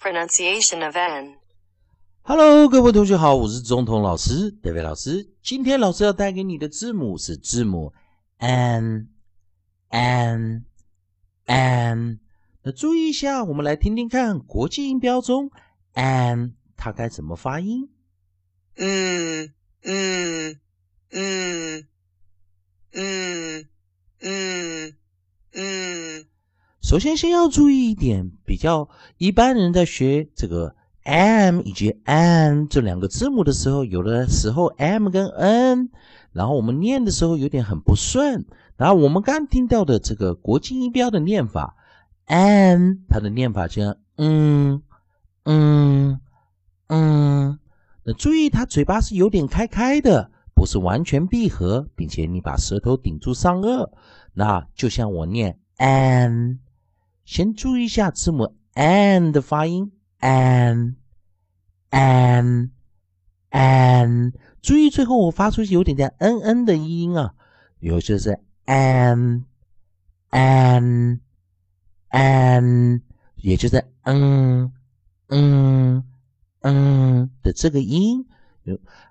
Pronunciation of N. Hello，各位同学好，我是中童老师 David 老师。今天老师要带给你的字母是字母 n n n。那注意一下，我们来听听看国际音标中 n 它该怎么发音。嗯嗯嗯嗯嗯嗯。首先，先要注意一点，比较一般人在学这个 m 以及 n 这两个字母的时候，有的时候 m 跟 n，然后我们念的时候有点很不顺。然后我们刚听到的这个国际音标的念法，n 它的念法叫嗯嗯嗯，那注意它嘴巴是有点开开的，不是完全闭合，并且你把舌头顶住上颚，那就像我念 n。先注意一下字母 n 的发音，n，n，n。注意最后我发出去有点点 n n 的音啊，有就是 n，n，n，也就是嗯嗯嗯的这个音。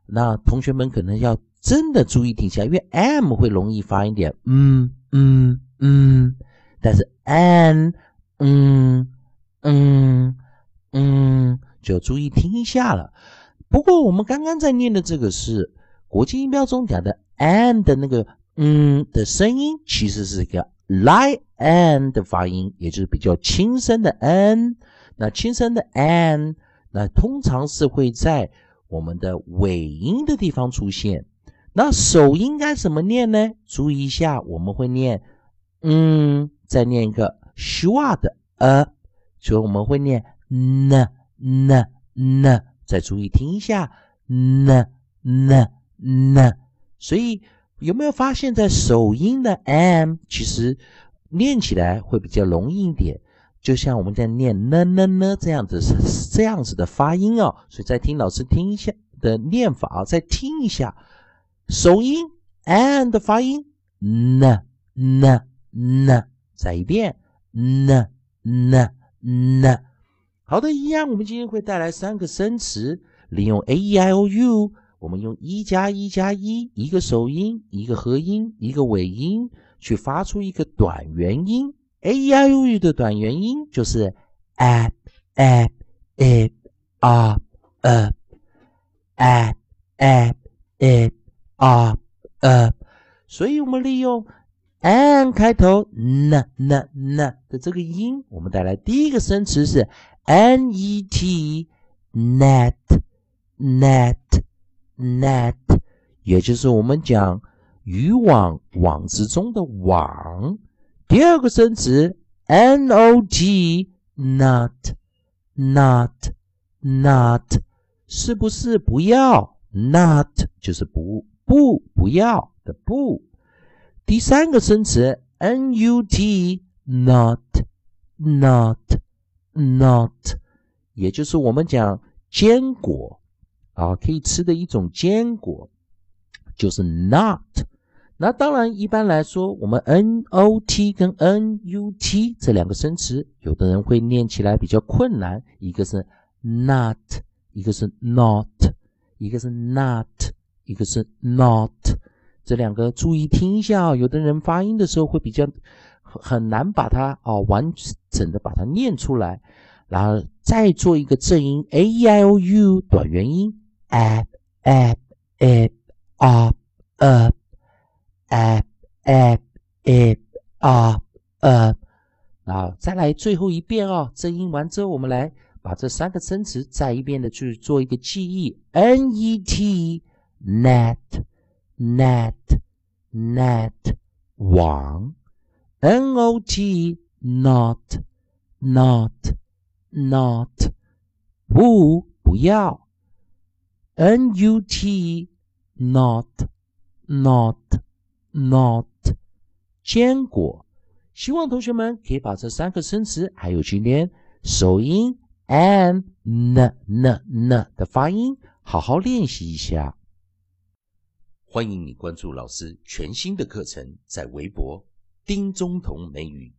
那同学们可能要真的注意听一下，因为 m 会容易发一点嗯嗯嗯，但是 n。嗯嗯嗯，就注意听一下了。不过我们刚刚在念的这个是国际音标中讲的 “n” 的那个“嗯”的声音，其实是一个 light “n” 的发音，也就是比较轻声的 “n”。那轻声的 “n”，那通常是会在我们的尾音的地方出现。那首音该怎么念呢？注意一下，我们会念“嗯”，再念一个。Schwa 的呃，所以我们会念 n n n，再注意听一下 n n n。所以有没有发现，在首音的 m，其实念起来会比较容易一点，就像我们在念 n n n 这样子是这样子的发音哦。所以再听老师听一下的念法啊，再听一下首音 n 的发音 n n n，再一遍。N n n，好的，一样，我们今天会带来三个生词，利用 a e i o u，我们用一加一加一，一个首音，一个合音，一个尾音，去发出一个短元音。a e i o u 的短元音就是 a a a r a a a a r a，所以我们利用。N 开头 n n n 的这个音，我们带来第一个生词是 net net net net，也就是我们讲渔网网子中的网。第二个生词 not not not not，是不是不要？not 就是不不不要的不。第三个生词 nut not not not，也就是我们讲坚果啊，可以吃的一种坚果，就是 not。那当然，一般来说，我们 not 跟 nut 这两个生词，有的人会念起来比较困难，一个是 not，一个是 not，一个是 not，一个是 not。这两个注意听一下哦，有的人发音的时候会比较很难把它哦完整的把它念出来，然后再做一个正音 a e i o u 短元音 a a a r a a a a r a，然后再来最后一遍哦，正音完之后，我们来把这三个生词再一遍的去做一个记忆 n e t net。net net 网，not not not not 不不要，nut not not not 坚果。希望同学们可以把这三个生词，还有今天首音 n n n n 的发音，好好练习一下。欢迎你关注老师全新的课程，在微博丁中同美语。